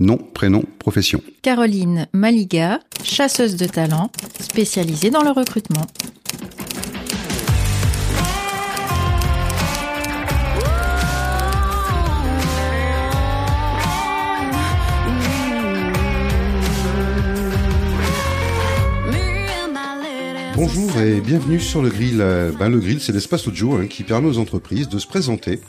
Nom, prénom, profession. Caroline Maliga, chasseuse de talent, spécialisée dans le recrutement. Bonjour et bienvenue sur le grill. Euh, Ben, le grill, c'est l'espace audio hein, qui permet aux entreprises de se présenter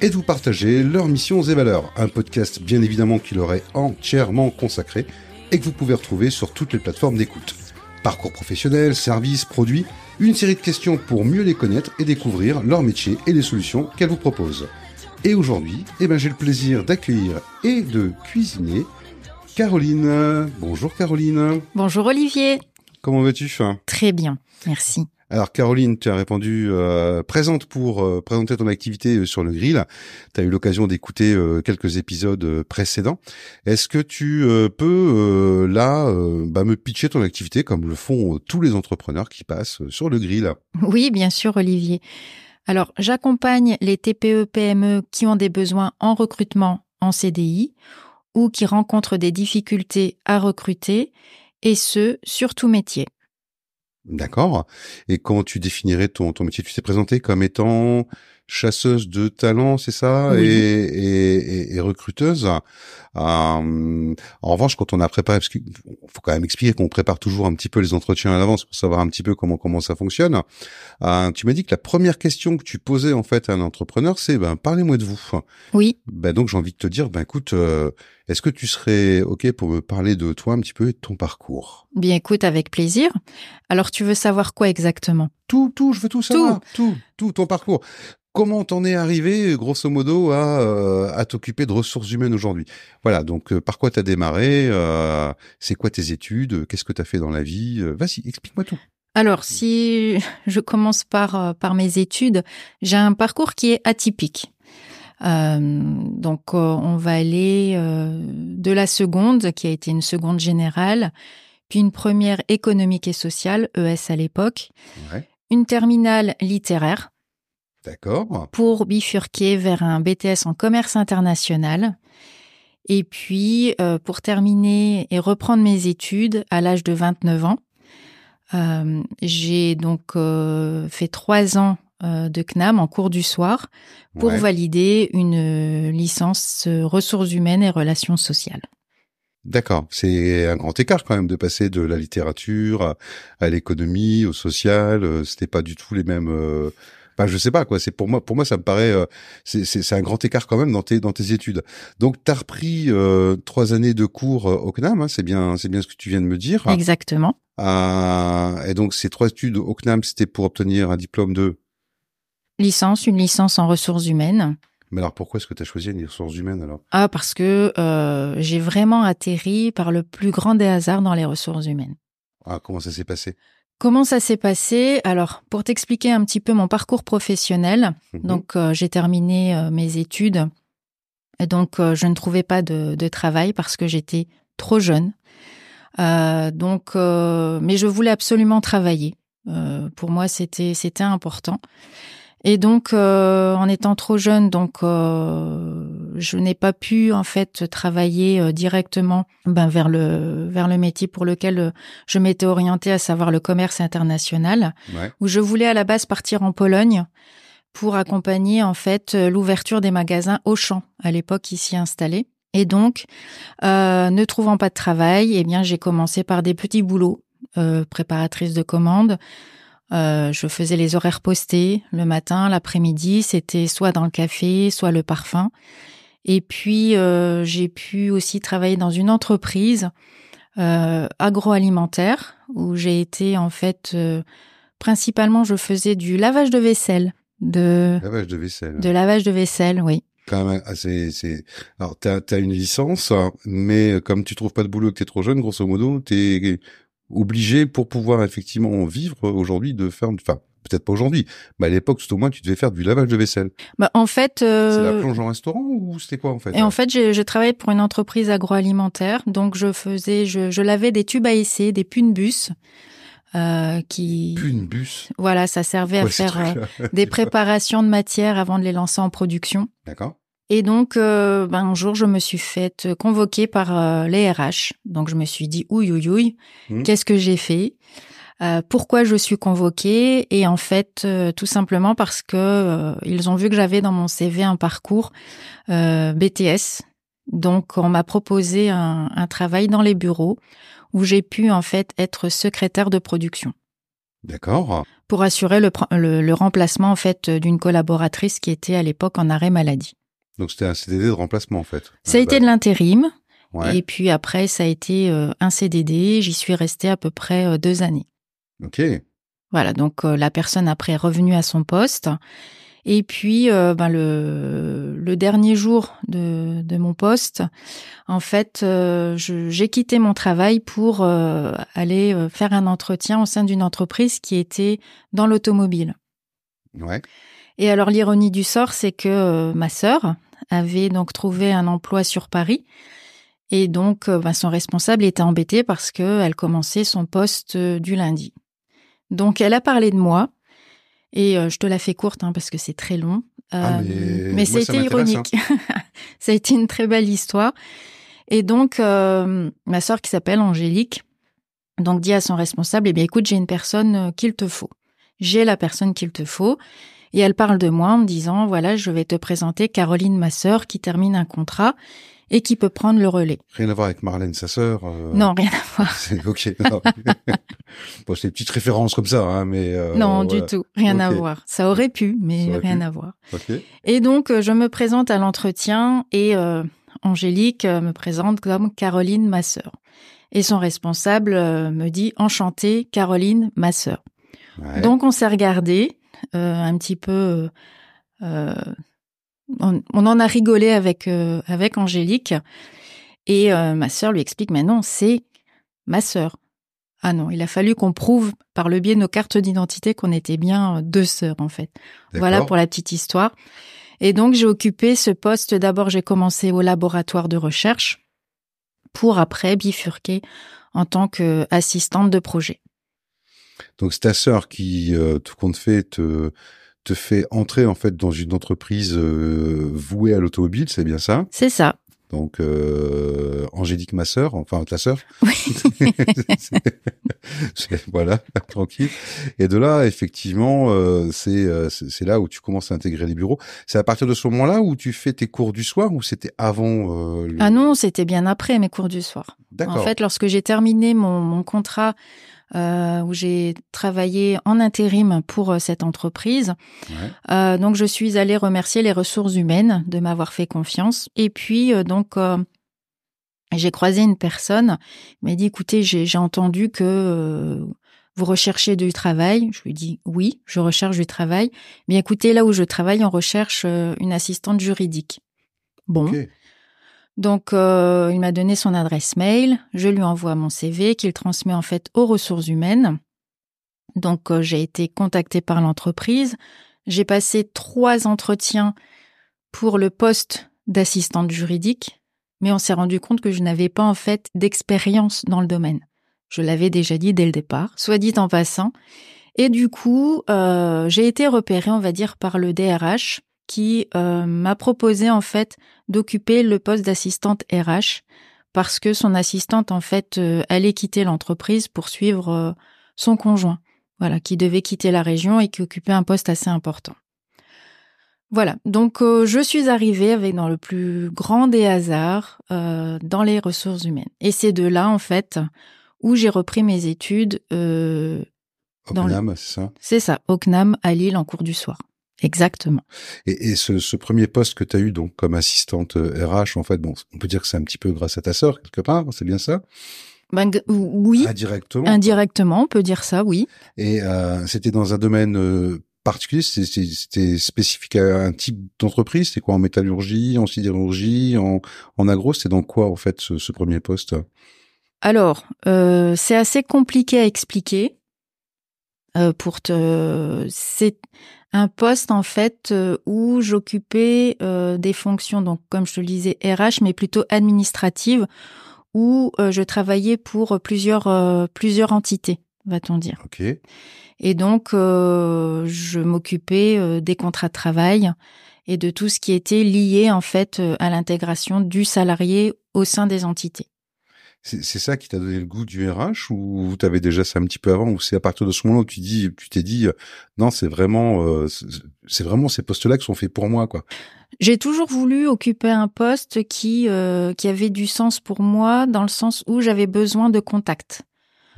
et de vous partager leurs missions et valeurs. Un podcast bien évidemment qui leur est entièrement consacré et que vous pouvez retrouver sur toutes les plateformes d'écoute. Parcours professionnel, services, produits, une série de questions pour mieux les connaître et découvrir leur métier et les solutions qu'elles vous proposent. Et aujourd'hui, eh ben, j'ai le plaisir d'accueillir et de cuisiner Caroline. Bonjour Caroline. Bonjour Olivier. Comment vas-tu? Très bien, merci. Alors Caroline, tu as répondu euh, présente pour euh, présenter ton activité euh, sur le grill. Tu as eu l'occasion d'écouter quelques épisodes précédents. Est-ce que tu peux là bah, me pitcher ton activité comme le font tous les entrepreneurs qui passent sur le grill? Oui, bien sûr Olivier. Alors, j'accompagne les TPE PME qui ont des besoins en recrutement en CDI ou qui rencontrent des difficultés à recruter et ce, sur tout métier. D'accord. Et comment tu définirais ton, ton métier? Tu t'es présenté comme étant chasseuse de talent, c'est ça, Oui. et, et, et- recruteuse. Euh, en revanche, quand on a préparé, parce qu'il faut quand même expliquer qu'on prépare toujours un petit peu les entretiens à l'avance pour savoir un petit peu comment comment ça fonctionne. Euh, tu m'as dit que la première question que tu posais en fait à un entrepreneur, c'est ben parlez-moi de vous. Oui, Ben donc j'ai envie de te dire, ben écoute, euh, est-ce que tu serais ok pour me parler de toi un petit peu et de ton parcours? Bien écoute avec plaisir. Alors, tu veux savoir quoi exactement? Tout, tout, je veux tout savoir. Tout, tout, ton parcours. Comment t'en es arrivé, grosso modo, à, euh, à t'occuper de ressources humaines aujourd'hui? Voilà, donc euh, par quoi t'as démarré euh, C'est quoi tes études Qu'est-ce que t'as fait dans la vie Vas-y, explique-moi tout. Alors, si je commence par, par mes études, j'ai un parcours qui est atypique. Donc, on va aller de la seconde, qui a été une seconde générale, puis une première économique et sociale, ES à l'époque, Ouais, une terminale littéraire d'accord. pour bifurquer vers un BTS en commerce international. Et puis, euh, pour terminer et reprendre mes études à l'âge de 29 ans, euh, j'ai donc euh, fait trois ans de CNAM en cours du soir pour Ouais. valider une licence ressources humaines et relations sociales. D'accord, c'est un grand écart quand même de passer de la littérature à, à l'économie, au social. C'était pas du tout les mêmes. Enfin, je sais pas quoi. C'est pour moi, pour moi, ça me paraît. euh, c'est- un grand écart quand même dans tes dans tes études. Donc, t'as repris euh, trois années de cours euh, au CNAM. hein, c'est bien, c'est bien ce que tu viens de me dire. Exactement. Euh, et donc, ces trois études au CNAM, c'était pour obtenir un diplôme de? Licence, une licence en ressources humaines. Mais alors, pourquoi est-ce que t'as choisi les ressources humaines alors? Ah, parce que euh, j'ai vraiment atterri par le plus grand des hasards dans les ressources humaines. Ah, comment ça s'est passé? Comment ça s'est passé? Alors, pour t'expliquer un petit peu mon parcours professionnel, Mhm. donc euh, j'ai terminé euh, mes études et donc euh, je ne trouvais pas de, de travail parce que j'étais trop jeune. Euh, donc, euh, mais je voulais absolument travailler. Euh, pour moi, c'était c'était important. Et donc, euh, en étant trop jeune, donc euh, je n'ai pas pu en fait travailler euh, directement ben, vers le vers le métier pour lequel euh, je m'étais orientée, à savoir le commerce international, Ouais. où je voulais à la base partir en Pologne pour accompagner en fait euh, l'ouverture des magasins Auchan à l'époque ici installés. Et donc, euh, ne trouvant pas de travail, eh bien j'ai commencé par des petits boulots, euh, préparatrice de commandes. Euh, je faisais les horaires postés le matin, l'après-midi, c'était soit dans le café, soit le parfum. Et puis euh, j'ai pu aussi travailler dans une entreprise euh, agroalimentaire où j'ai été en fait euh, principalement je faisais du lavage de vaisselle, de Lavage de vaisselle. de lavage de vaisselle, oui. quand même assez c'est alors t'as as une licence mais comme tu trouves pas de boulot et que t'es trop jeune grosso modo t'es obligé pour pouvoir effectivement vivre aujourd'hui de faire enfin peut-être pas aujourd'hui mais à l'époque tout au moins tu devais faire du lavage de vaisselle. Bah, en fait, c'est la euh, plonge en restaurant ou c'était quoi en fait? Et en fait, j'ai- je travaillais pour une entreprise agroalimentaire, donc je faisais, je, je lavais des tubes à essai, des punbus, euh, qui, une bus? Voilà, ça servait à Ouais, faire euh, des préparations de matière avant de les lancer en production. d'accord. Et donc, ben, un jour, je me suis faite convoquer par les RH. Donc, je me suis dit, ouille, ouille, ouille, Mmh. qu'est-ce que j'ai fait? Euh, Pourquoi je suis convoquée Et en fait, euh, tout simplement parce que euh, ils ont vu que j'avais dans mon CV un parcours BTS. Donc, on m'a proposé un, un travail dans les bureaux où j'ai pu en fait être secrétaire de production D'accord. pour assurer le, le- le remplacement en fait d'une collaboratrice qui était à l'époque en arrêt maladie. Donc c'était un CDD de remplacement en fait. Ça a été de l'intérim Ouais. et puis après ça a été un CDD. J'y suis restée à peu près deux années. Ok. Voilà, donc euh, la personne après est revenue à son poste. Et puis, euh, ben, le, le dernier jour de, de mon poste, en fait, euh, j'ai quitté mon travail pour euh, aller faire un entretien au sein d'une entreprise qui était dans l'automobile. Ouais. Et alors l'ironie du sort, c'est que ma sœur avait donc trouvé un emploi sur Paris. Et donc, ben, son responsable était embêté parce que elle commençait son poste du lundi. Donc, elle a parlé de moi. Et euh, je te la fais courte hein, parce que c'est très long. Ah, Euh, mais mais ça c'était m'intéresse, ironique. ça a été une très belle histoire. Et donc, euh, ma sœur qui s'appelle Angélique, donc dit à son responsable, eh bien, écoute, j'ai une personne qu'il te faut. J'ai la personne qu'il te faut. Et elle parle de moi en me disant, voilà, je vais te présenter Caroline, ma sœur, qui termine un contrat et qui peut prendre le relais. Rien à voir avec Marlène, sa sœur. euh, Non, rien à voir. C'est ok. bon, c'est des petites références comme ça, hein, mais. euh, non, voilà. du tout. Rien à voir. Ça aurait pu, mais aurait rien pu. à voir. Ok. Et donc, euh, je me présente à l'entretien et euh, Angélique euh, me présente comme Caroline, ma sœur. Et son responsable me dit enchantée, Caroline, ma sœur. Ouais. Donc, on s'est regardé euh, un petit peu. euh, on, on en a rigolé avec euh, avec Angélique et euh, ma sœur lui explique mais non, c'est ma sœur. Ah non, il a fallu qu'on prouve par le biais de nos cartes d'identité qu'on était bien euh, deux sœurs en fait. Voilà pour la petite histoire. Et donc, j'ai occupé ce poste. D'abord, j'ai commencé au laboratoire de recherche pour après bifurquer en tant qu'assistante de projet. Donc c'est ta sœur qui, euh, tout compte fait, te te fait entrer en fait dans une entreprise euh, vouée à l'automobile, c'est bien ça? C'est ça. Donc euh, Angélique, ma sœur, enfin ta sœur. Oui. Voilà, tranquille. Et de là, effectivement, euh, c'est là où tu commences à intégrer les bureaux. C'est à partir de ce moment-là où tu fais tes cours du soir ou c'était avant euh, le... Ah non, c'était bien après mes cours du soir. D'accord. En fait, lorsque j'ai terminé mon, mon contrat euh, où j'ai travaillé en intérim pour euh, cette entreprise, Ouais. Euh, donc je suis allée remercier les ressources humaines de m'avoir fait confiance. Et puis euh, donc j'ai croisé une personne, m'a dit écoutez j'ai entendu que euh, vous recherchez du travail. Je lui ai dit oui, je recherche du travail. Mais écoutez là où je travaille, on recherche une assistante juridique. Bon. Donc euh, il m'a donné son adresse mail, je lui envoie mon CV qu'il transmet en fait aux ressources humaines. Donc euh, j'ai été contactée par l'entreprise, j'ai passé trois entretiens pour le poste d'assistante juridique, mais on s'est rendu compte que je n'avais pas en fait d'expérience dans le domaine. Je l'avais déjà dit dès le départ, soit dit en passant. Et du coup, euh, j'ai été repérée, on va dire, par le DRH qui euh, m'a proposé en fait d'occuper le poste d'assistante RH parce que son assistante en fait euh, allait quitter l'entreprise pour suivre euh, son conjoint, voilà, qui devait quitter la région et qui occupait un poste assez important. Voilà, donc je suis arrivée avec dans le plus grand des hasards dans les ressources humaines. Et c'est de là en fait où j'ai repris mes études. le- c'est ça? c'est ça, au CNAM à Lille en cours du soir. Exactement. Et, et ce, ce premier poste que tu as eu donc comme assistante euh, RH, en fait, bon, on peut dire que c'est un petit peu grâce à ta sœur quelque part, c'est bien ça? Ben, oui, Indirectement. indirectement, on peut dire ça, oui. Et euh, c'était dans un domaine euh, particulier, c'était spécifique à un type d'entreprise, c'est quoi en métallurgie, en sidérurgie, en, en agro, c'est dans quoi en fait ce, ce premier poste? Alors, euh, c'est assez compliqué à expliquer. Euh, pour te, c'est un poste en fait euh, où j'occupais euh, des fonctions, donc comme je te le disais RH, mais plutôt administratives, où euh, je travaillais pour plusieurs euh, plusieurs entités, va-t-on dire. Ok. Et donc, euh, je m'occupais euh, des contrats de travail et de tout ce qui était lié en fait à l'intégration du salarié au sein des entités. C'est ça qui t'a donné le goût du RH ou tu avais déjà ça un petit peu avant ou c'est à partir de ce moment où tu dis tu t'es dit non c'est vraiment euh, c'est vraiment ces postes-là qui sont faits pour moi quoi. J'ai toujours voulu occuper un poste qui euh, qui avait du sens pour moi dans le sens où j'avais besoin de contact.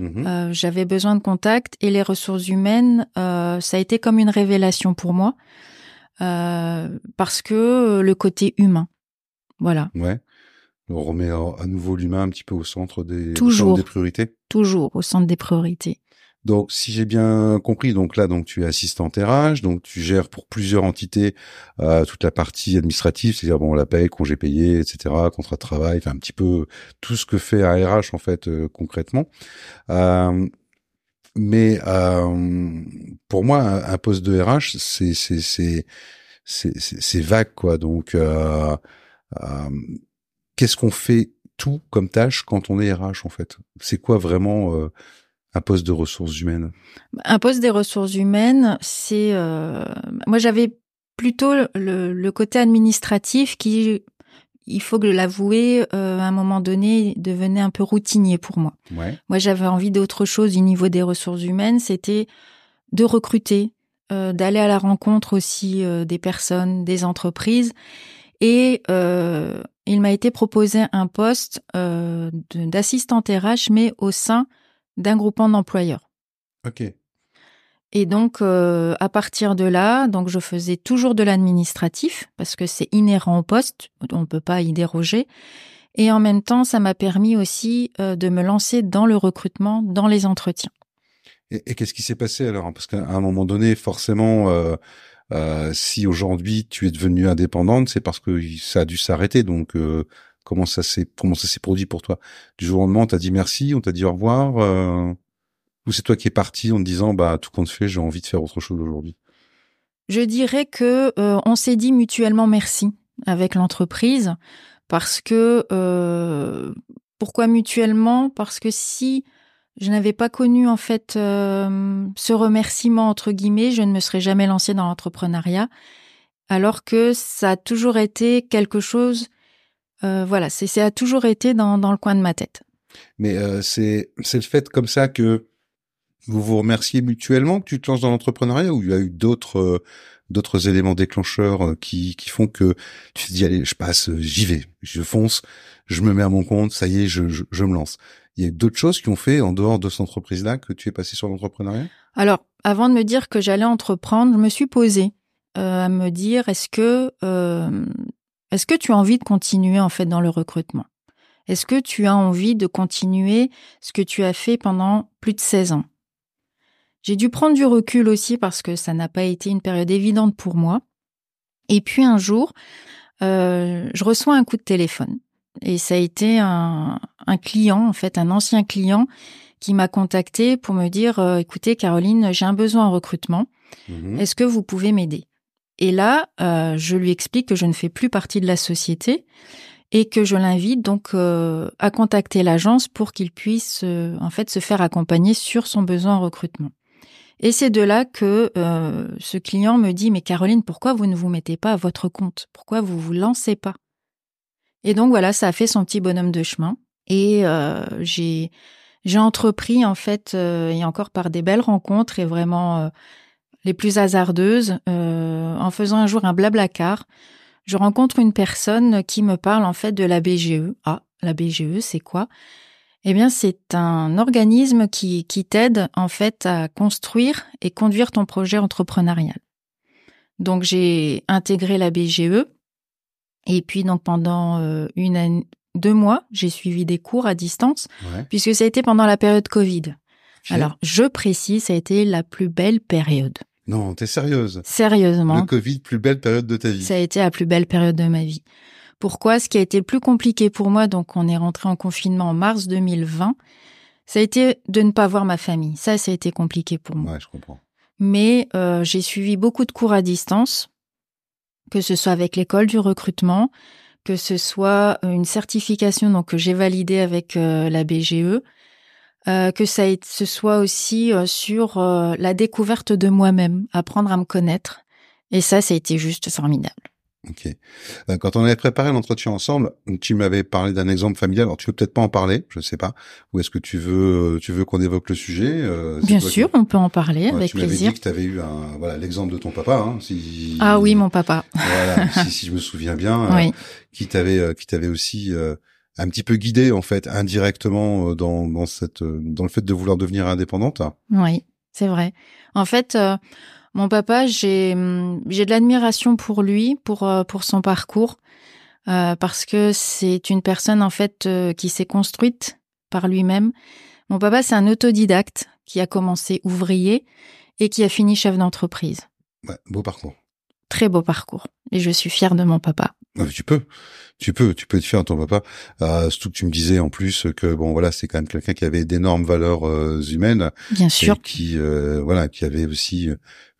Mmh euh, j'avais besoin de contact et les ressources humaines ça a été comme une révélation pour moi parce que le côté humain. Voilà. Ouais. On remet à nouveau l'humain un petit peu au centre des, Toujours. des priorités. Toujours au centre des priorités. Donc, si j'ai bien compris, donc là, donc tu es assistante RH, donc tu gères pour plusieurs entités euh, toute la partie administrative, c'est-à-dire bon la paie, congé payé, etc., contrat de travail, enfin un petit peu tout ce que fait un RH en fait euh, concrètement. Euh, mais pour moi, un, poste de RH, c'est c'est c'est c'est vague quoi. Donc qu'est-ce qu'on fait tout comme tâche quand on est RH en fait? C'est quoi vraiment euh, un poste de ressources humaines? Un poste des ressources humaines, c'est euh, moi j'avais plutôt le, côté administratif qui, il faut que l'avouer, euh, à un moment donné devenait un peu routinier pour moi. Moi j'avais envie d'autre chose au niveau des ressources humaines, c'était de recruter, d'aller à la rencontre aussi des personnes, des entreprises et euh, il m'a été proposé un poste euh, d'assistante RH, mais au sein d'un groupement d'employeurs. Ok. Et donc, euh, à partir de là, donc je faisais toujours de l'administratif parce que c'est inhérent au poste, on ne peut pas y déroger. Et en même temps, ça m'a permis aussi de me lancer dans le recrutement, dans les entretiens. Et, et qu'est-ce qui s'est passé alors? Parce qu'à un moment donné, forcément, euh, si aujourd'hui tu es devenue indépendante, c'est parce que ça a dû s'arrêter. Donc euh, comment ça s'est comment ça s'est produit pour toi? Du jour au lendemain, on t'a dit merci, on t'a dit au revoir, euh, ou c'est toi qui es parti en te disant bah tout compte fait, j'ai envie de faire autre chose aujourd'hui? Je dirais que on s'est dit mutuellement merci avec l'entreprise parce que pourquoi mutuellement? Parce que si je n'avais pas connu en fait euh, ce remerciement entre guillemets, je ne me serais jamais lancée dans l'entrepreneuriat, alors que ça a toujours été quelque chose, euh, voilà, c'est ça a toujours été dans, le coin de ma tête. Mais euh, c'est c'est le fait comme ça que vous vous remerciez mutuellement que tu te lances dans l'entrepreneuriat ou il y a eu d'autres éléments déclencheurs qui font que tu te dis allez je passe j'y vais je fonce je me mets à mon compte ça y est je me lance il y a d'autres choses qui ont fait en dehors de cette entreprise-là que tu es passé sur l'entrepreneuriat? Alors, avant de me dire que j'allais entreprendre, je me suis posée euh, à me dire est-ce que euh, est-ce que tu as envie de continuer en fait dans le recrutement? Est-ce que tu as envie de continuer ce que tu as fait pendant plus de 16 ans? J'ai dû prendre du recul aussi parce que ça n'a pas été une période évidente pour moi. Et puis un jour, euh, je reçois un coup de téléphone et ça a été un, client, en fait, un ancien client qui m'a contacté pour me dire euh, écoutez Caroline, j'ai un besoin en recrutement. Mhm. Est-ce que vous pouvez m'aider? Et là, euh, je lui explique que je ne fais plus partie de la société et que je l'invite donc euh, à contacter l'agence pour qu'il puisse en fait se faire accompagner sur son besoin en recrutement. Et c'est de là que ce client me dit mais Caroline, pourquoi vous ne vous mettez pas à votre compte? Pourquoi vous vous lancez pas? Et donc voilà, ça a fait son petit bonhomme de chemin. Et euh, j'ai j'ai entrepris en fait, euh, et encore par des belles rencontres et vraiment euh, les plus hasardeuses, en faisant un jour un blabla car, je rencontre une personne qui me parle en fait de la BGE. Ah, la BGE, c'est quoi? Eh bien, c'est un organisme qui, qui t'aide en fait à construire et conduire ton projet entrepreneurial. Donc j'ai intégré la BGE et puis donc pendant euh, une année, deux mois, j'ai suivi des cours à distance, puisque ça a été pendant la période Covid. Alors, je précise, ça a été la plus belle période. Non, t'es sérieuse Sérieusement. Le Covid, plus belle période de ta vie. Ça a été la plus belle période de ma vie. Pourquoi? Ce qui a été le plus compliqué pour moi, donc on est rentré en confinement en mars 2020, ça a été de ne pas voir ma famille. Ça, ça a été compliqué pour moi. Ouais, je comprends. Mais euh, j'ai suivi beaucoup de cours à distance que ce soit avec l'école du recrutement, que ce soit euh, une certification donc que j'ai validée avec euh, la BGE, euh, que ça ce soit aussi sur la découverte de moi-même, apprendre à me connaître. Et ça, ça a été juste formidable. Ok. Euh, quand on avait préparé l'entretien ensemble, tu m'avais parlé d'un exemple familial. Alors tu veux peut-être pas en parler, je sais pas. Ou est-ce que tu veux, tu veux qu'on évoque le sujet euh, Bien sûr, on peut en parler avec tu plaisir. Tu dit que tu avais eu un, voilà, l'exemple de ton papa. Hein, si, ah oui, mon papa. Voilà, si, si, je me souviens bien, oui. qui t'avait, qui t'avait aussi un petit peu guidé en fait indirectement dans, dans cette, dans le fait de vouloir devenir indépendante. Oui, c'est vrai. En fait. Mon papa, j'ai j'ai de l'admiration pour lui, pour euh, pour son parcours, euh, parce que c'est une personne en fait euh, qui s'est construite par lui-même. Mon papa, c'est un autodidacte qui a commencé ouvrier et qui a fini chef d'entreprise. Ouais, beau parcours. Très beau parcours. Et je suis fière de mon papa. Ah, tu peux, tu peux, tu peux être fier de ton papa. Euh, surtout que tu me disais en plus que bon voilà, c'est quand même quelqu'un qui avait d'énormes valeurs humaines. Bien sûr. qui voilà, qui avait aussi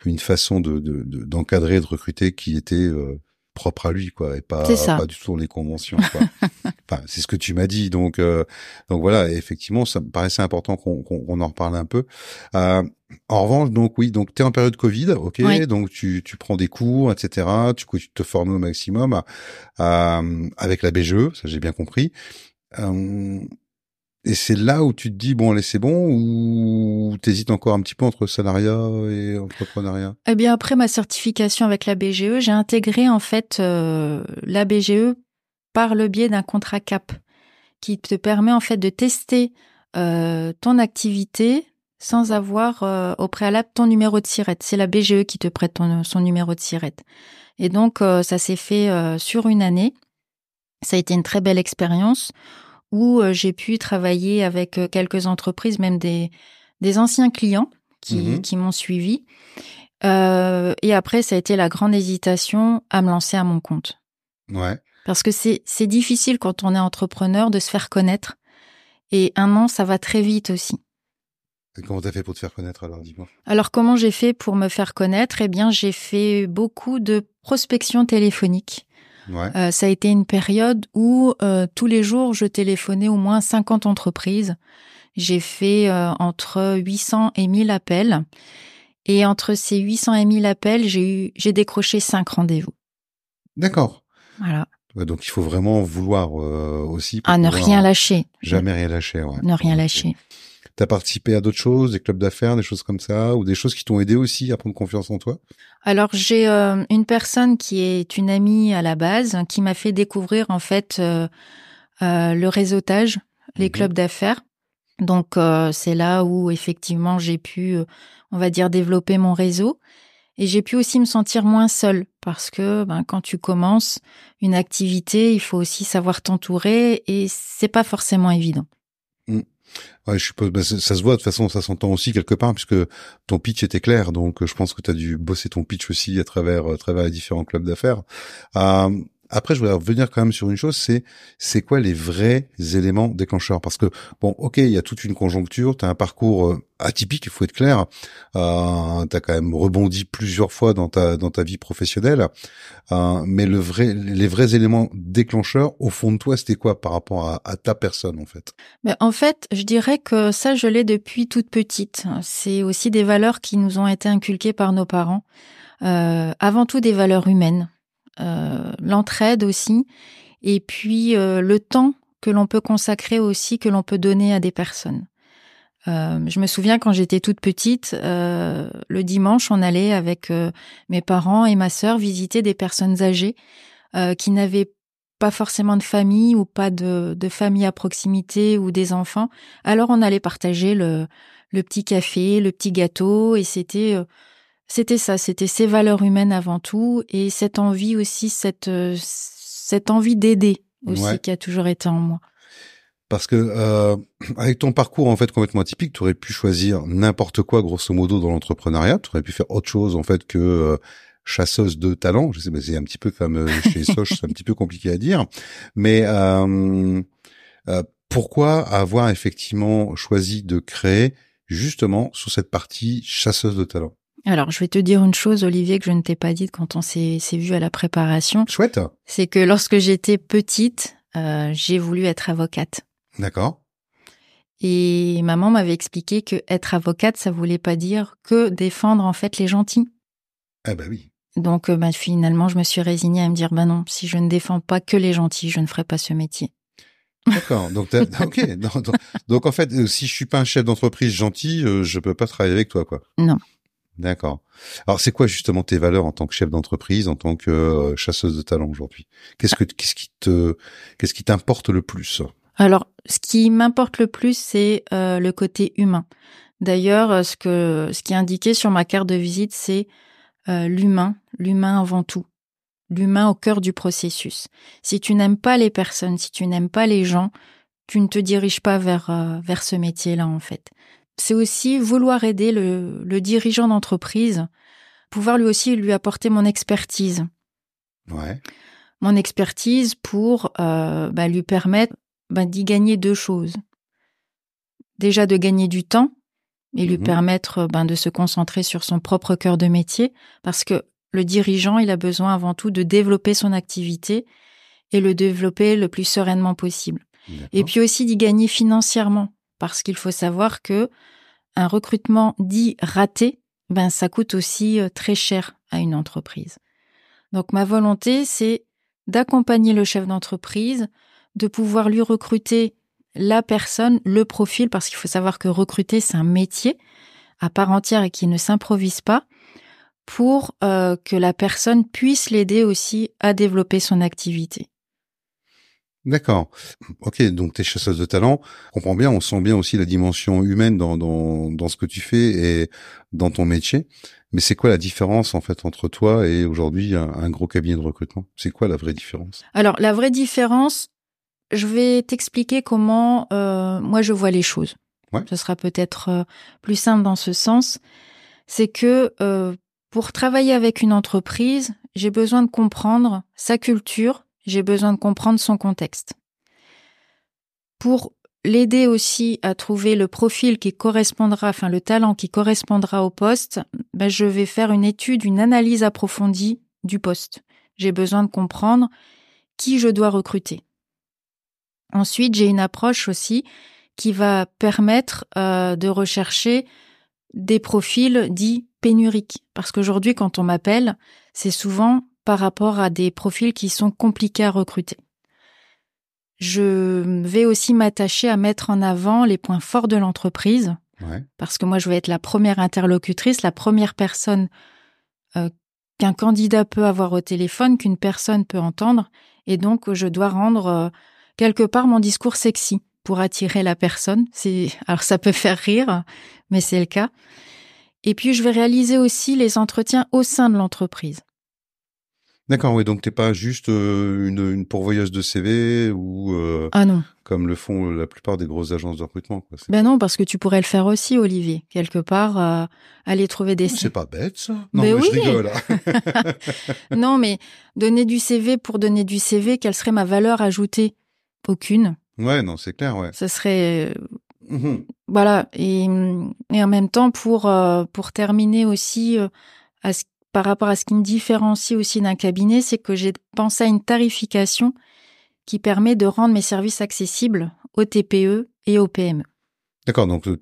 une façon de d'encadrer, de, recruter qui était euh, propre à lui quoi et pas pas du tout dans les conventions quoi. enfin c'est ce que tu m'as dit donc euh, donc voilà effectivement ça me paraissait important qu'on qu'on en reparle un peu. Euh, en revanche donc oui donc tu es en période Covid ok donc tu tu prends des cours etc tu, tu te formes au maximum euh, avec la BGE ça j'ai bien compris et c'est là où tu te dis bon allez c'est bon ou t'hésites encore un petit peu entre salariat et entrepreneuriat? Eh bien après ma certification avec la BGE, j'ai intégré en fait euh, la BGE par le biais d'un contrat CAP qui te permet en fait de tester euh, ton activité sans avoir euh, au préalable ton numéro de SIRET. C'est la BGE qui te prête ton, son numéro de SIRET. Et donc ça s'est fait sur une année. Ça a été une très belle expérience où euh, j'ai pu travailler avec euh, quelques entreprises, même des, des anciens clients qui, mmh qui m'ont suivi. Euh, et après, ça a été la grande hésitation à me lancer à mon compte. Ouais. Parce que c'est, c'est difficile quand on est entrepreneur de se faire connaître. Et un an, ça va très vite aussi. Et comment t'as fait pour te faire connaître alors, dis-moi? Alors, comment j'ai fait pour me faire connaître? Eh bien, j'ai fait beaucoup de prospection téléphonique. Euh, ça a été une période où euh, tous les jours, je téléphonais au moins 50 entreprises. J'ai fait euh, entre 800 et 1000 appels. Et entre ces 800 et 1000 appels, j'ai eu, j'ai décroché 5 rendez-vous. D'accord. Voilà. donc il faut vraiment vouloir aussi. À ne rien lâcher. Jamais rien lâcher. Ouais. Ne rien lâcher. T'as participé à d'autres choses, des clubs d'affaires, des choses comme ça, ou des choses qui t'ont aidé aussi à prendre confiance en toi? Alors j'ai euh, une personne qui est une amie à la base, qui m'a fait découvrir en fait euh, euh, le réseautage, les mhm. clubs d'affaires. Donc c'est là où effectivement j'ai pu, on va dire, développer mon réseau. Et j'ai pu aussi me sentir moins seule parce que ben, quand tu commences une activité, il faut aussi savoir t'entourer et c'est pas forcément évident. Ouais, je suppose. Bah, ça, se voit de toute façon, ça s'entend aussi quelque part puisque ton pitch était clair. Donc, je pense que tu as dû bosser ton pitch aussi à travers, à travers les différents clubs d'affaires. Euh, après, je voudrais revenir quand même sur une chose, c'est c'est quoi les vrais éléments déclencheurs? Parce que bon, ok, il y a toute une conjoncture, tu as un parcours euh, atypique, il faut être clair. Euh, tu as quand même rebondi plusieurs fois dans ta dans ta vie professionnelle, euh, mais le vrai, les vrais éléments déclencheurs, au fond de toi, c'était quoi par rapport à, ta personne en fait? Mais En fait, je dirais que ça, je l'ai depuis toute petite. C'est aussi des valeurs qui nous ont été inculquées par nos parents. Euh, avant tout des valeurs humaines. Euh, l'entraide aussi, et puis euh, le temps que l'on peut consacrer aussi, que l'on peut donner à des personnes. Euh, je me souviens quand j'étais toute petite, le dimanche, on allait avec mes parents et ma sœur visiter des personnes âgées qui n'avaient pas forcément de famille ou pas de, de, famille à proximité ou des enfants. Alors on allait partager le, le petit café, le petit gâteau et c'était c'était ça, c'était ces valeurs humaines avant tout et cette envie aussi, cette, euh, cette envie d'aider aussi qui a toujours été en moi. Parce que euh, avec ton parcours en fait complètement atypique, tu aurais pu choisir n'importe quoi grosso modo dans l'entrepreneuriat. Tu aurais pu faire autre chose en fait que euh, chasseuse de talent. Je sais, mais c'est un petit peu comme chez Soch, c'est un petit peu compliqué à dire. Mais pourquoi avoir effectivement choisi de créer justement sur cette partie chasseuse de talent? Alors, je vais te dire une chose, Olivier, que je ne t'ai pas dite quand on s'est vu à la préparation. Chouette. C'est que lorsque j'étais petite, euh, j'ai voulu être avocate. D'accord. Et maman m'avait expliqué que être avocate, ça voulait pas dire que défendre en fait les gentils. Ah bah oui. Donc euh, bah, finalement, je me suis résignée à me dire, bah non, si je ne défends pas que les gentils, je ne ferai pas ce métier. D'accord. Donc, ok. Donc, donc, en fait, euh, si je suis pas un chef d'entreprise gentil, je peux pas travailler avec toi, quoi. Non. D'accord. Alors, c'est quoi justement tes valeurs en tant que chef d'entreprise, en tant que euh, chasseuse de talent aujourd'hui? Qu'est-ce que qu'est-ce qui te qu'est-ce qui t'importe le plus? Alors, ce qui m'importe le plus, c'est euh, le côté humain. D'ailleurs, ce que ce qui est indiqué sur ma carte de visite, c'est euh, l'humain, l'humain avant tout, l'humain au cœur du processus. Si tu n'aimes pas les personnes, si tu n'aimes pas les gens, tu ne te diriges pas vers euh, vers ce métier-là en fait c'est aussi vouloir aider le, le dirigeant d'entreprise, pouvoir lui aussi lui apporter mon expertise. Ouais. Mon expertise pour euh, bah, lui permettre bah, d'y gagner deux choses. Déjà de gagner du temps et lui Mhm. permettre ben, de se concentrer sur son propre cœur de métier, parce que le dirigeant, il a besoin avant tout de développer son activité et le développer le plus sereinement possible. Et puis aussi d'y gagner financièrement, parce qu'il faut savoir que un recrutement dit raté, ben ça coûte aussi euh, très cher à une entreprise. Donc ma volonté, c'est d'accompagner le chef d'entreprise, de pouvoir lui recruter la personne, le profil, parce qu'il faut savoir que recruter, c'est un métier à part entière et qui ne s'improvise pas, pour euh, que la personne puisse l'aider aussi à développer son activité. D'accord. Ok, donc t'es chasseuse de talent. On comprend bien, on sent bien aussi la dimension humaine dans, dans, dans ce que tu fais et dans ton métier. Mais c'est quoi la différence en fait entre toi et aujourd'hui un, un gros cabinet de recrutement? C'est quoi la vraie différence? Alors la vraie différence, je vais t'expliquer comment euh, moi je vois les choses. Ouais. Ce sera peut-être euh, plus simple dans ce sens. C'est que euh, pour travailler avec une entreprise, j'ai besoin de comprendre sa culture, j'ai besoin de comprendre son contexte. Pour l'aider aussi à trouver le profil qui correspondra, enfin le talent qui correspondra au poste, ben, je vais faire une étude, une analyse approfondie du poste. J'ai besoin de comprendre qui je dois recruter. Ensuite, j'ai une approche aussi qui va permettre euh, de rechercher des profils dits pénuriques. Parce qu'aujourd'hui, quand on m'appelle, c'est souvent par rapport à des profils qui sont compliqués à recruter. Je vais aussi m'attacher à mettre en avant les points forts de l'entreprise, Ouais. parce que moi, je vais être la première interlocutrice, la première personne euh, qu'un candidat peut avoir au téléphone, qu'une personne peut entendre, et donc je dois rendre euh, quelque part mon discours sexy pour attirer la personne. C'est alors ça peut faire rire, mais c'est le cas. Et puis je vais réaliser aussi les entretiens au sein de l'entreprise. D'accord, oui, donc t'es pas juste euh, une, une pourvoyeuse de CV ou euh, Ah non, comme le font la plupart des grosses agences de recrutement. Quoi. Ben non, parce que tu pourrais le faire aussi, Olivier, quelque part, euh, aller trouver des. c'est pas bête ça. Non, Mais mais je oui. rigole. hein. non, mais donner du CV pour donner du CV, quelle serait ma valeur ajoutée? Aucune. ouais, non, c'est clair, ouais. Ce serait euh, Mhm. voilà et, et en même temps pour euh, pour terminer aussi euh, à ce- par rapport à ce qui me différencie aussi d'un cabinet c'est que j'ai pensé à une tarification qui permet de rendre mes services accessibles aux TPE et aux PME. D'accord, donc euh,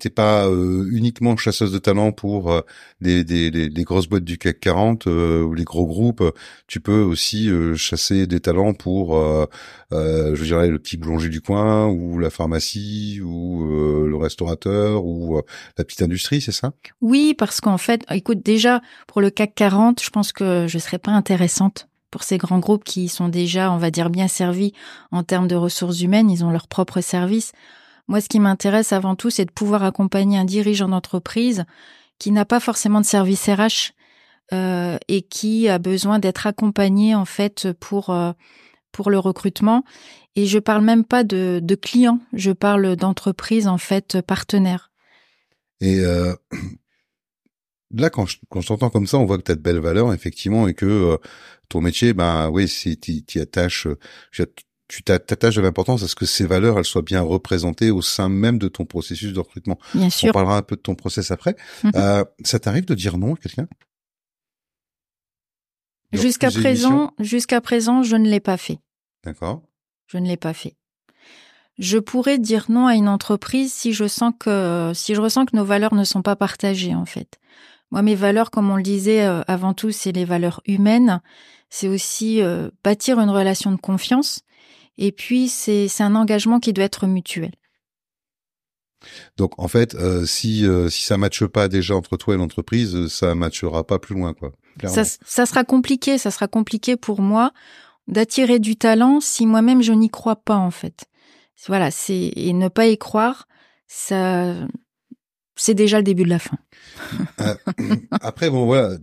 t'es pas euh, uniquement chasseuse de talent pour euh, des, des- des grosses boîtes du CAC 40 euh, ou les gros groupes. Tu peux aussi euh, chasser des talents pour, euh, je dirais, le petit boulanger du coin ou la pharmacie ou le restaurateur ou la petite industrie, c'est ça? Oui, parce qu'en fait, écoute, déjà pour le CAC 40, je pense que je serais pas intéressante pour ces grands groupes qui sont déjà, on va dire, bien servis en termes de ressources humaines, ils ont leurs propres services. Moi, ce qui m'intéresse avant tout, c'est de pouvoir accompagner un dirigeant d'entreprise qui n'a pas forcément de service RH euh, et qui a besoin d'être accompagné en fait pour euh, pour le recrutement. Et je parle même pas de, de clients, je parle d'entreprises en fait partenaires. Et euh, là, quand je, quand je t'entends comme ça, on voit que tu as de belles valeurs, effectivement, et que euh, ton métier, ben oui, si tu attaches, euh, tu t'a- t'attaches de l'importance à ce que ces valeurs, elles soient bien représentées au sein même de ton processus de recrutement. Bien On sûr. parlera un peu de ton process après. Mhm. Euh, ça t'arrive de dire non à quelqu'un? Jusqu'à présent, jusqu'à présent, je ne l'ai pas fait. D'accord. Je ne l'ai pas fait. Je pourrais dire non à une entreprise si je sens que si je ressens que nos valeurs ne sont pas partagées en fait. Moi, mes valeurs, comme on le disait avant tout, c'est les valeurs humaines. C'est aussi bâtir une relation de confiance. Et puis, c'est un engagement qui doit être mutuel. Donc en fait, euh, si euh, si ça matche pas déjà entre toi et l'entreprise, euh, ça matchera pas plus loin quoi. Ça, ça, sera compliqué, ça sera compliqué pour moi d'attirer du talent si moi-même je n'y crois pas en fait. Voilà, c'est et ne pas y croire, ça c'est déjà le début de la fin. Euh, après, bon, voilà.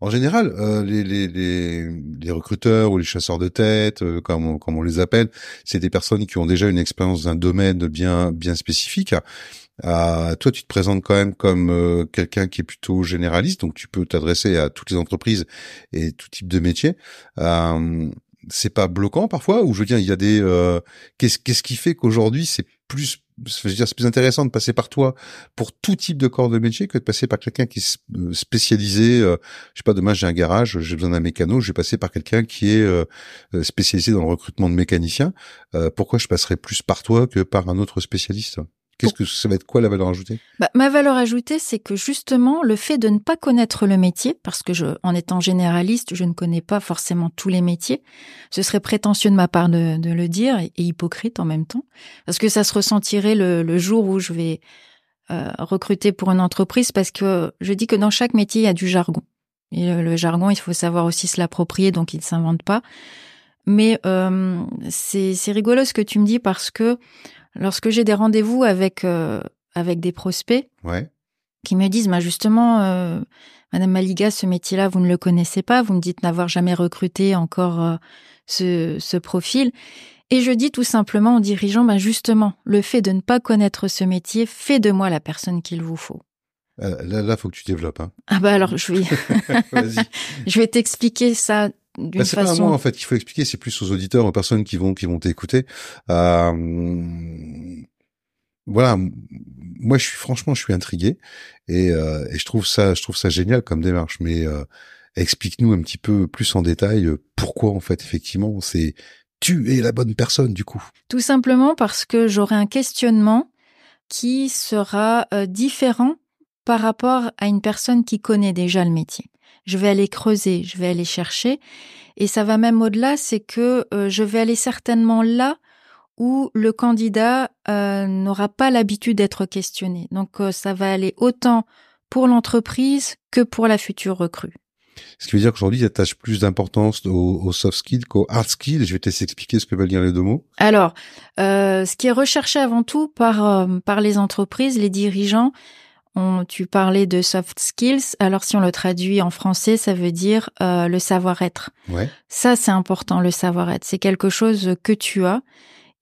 En général, euh, les, les, les, les, recruteurs ou les chasseurs de tête, euh, comme, on, comme on les appelle, c'est des personnes qui ont déjà une expérience d'un domaine bien, bien spécifique. toi, tu te présentes quand même comme quelqu'un qui est plutôt généraliste, donc tu peux t'adresser à toutes les entreprises et tout type de métier. c'est pas bloquant parfois, ou je veux dire, il y a des. qu'est-ce, qu'est-ce qui fait qu'aujourd'hui c'est plus je veux c'est plus intéressant de passer par toi pour tout type de corps de métier que de passer par quelqu'un qui est euh, spécialisé. Euh, je sais pas, demain j'ai un garage, j'ai besoin d'un mécano, je vais passer par quelqu'un qui est euh, spécialisé dans le recrutement de mécaniciens. pourquoi je passerais plus par toi que par un autre spécialiste? Qu'est-ce que ça va être quoi la valeur ajoutée? Bah, Ma valeur ajoutée, c'est que justement le fait de ne pas connaître le métier, parce que je, en étant généraliste, je ne connais pas forcément tous les métiers. Ce serait prétentieux de ma part de, le dire et, hypocrite en même temps, parce que ça se ressentirait le, jour où je vais euh, recruter pour une entreprise, parce que je dis que dans chaque métier il y a du jargon. Et le, jargon, il faut savoir aussi se l'approprier, donc il ne s'invente pas. Mais euh, c'est rigolo ce que tu me dis parce que Lorsque j'ai des rendez-vous avec euh, avec des prospects qui me disent, bah justement, euh, Madame Maliga, ce métier-là, vous ne le connaissez pas, vous me dites n'avoir jamais recruté encore euh, ce, ce profil. Et je dis tout simplement aux dirigeants, bah justement, le fait de ne pas connaître ce métier fait de moi la personne qu'il vous faut. là, là, faut que tu développes. Hein. Ah bah alors, je vais, je vais t'expliquer ça bah, c'est pas à moi en fait qu'il faut expliquer, c'est plus aux auditeurs, aux personnes qui vont qui vont t'écouter. Euh, voilà, moi je suis franchement je suis intrigué et, euh, et je trouve ça je trouve ça génial comme démarche. Mais euh, explique-nous un petit peu plus en détail euh, pourquoi en fait effectivement c'est tu es la bonne personne du coup. Tout simplement parce que j'aurai un questionnement qui sera euh, différent par rapport à une personne qui connaît déjà le métier je vais aller creuser, je vais aller chercher. Et ça va même au-delà, c'est que euh, je vais aller certainement là où le candidat euh, n'aura pas l'habitude d'être questionné. Donc euh, ça va aller autant pour l'entreprise que pour la future recrue. Ce qui veut dire qu'aujourd'hui, il attache plus d'importance aux, soft skills qu'aux hard skills. Je vais te laisser expliquer ce que veulent dire les deux mots. Alors, ce qui est recherché avant tout par, par les entreprises, les dirigeants, tu parlais de soft skills. Alors si on le traduit en français, ça veut dire euh, le savoir-être. Ouais. Ça, c'est important, le savoir-être. C'est quelque chose que tu as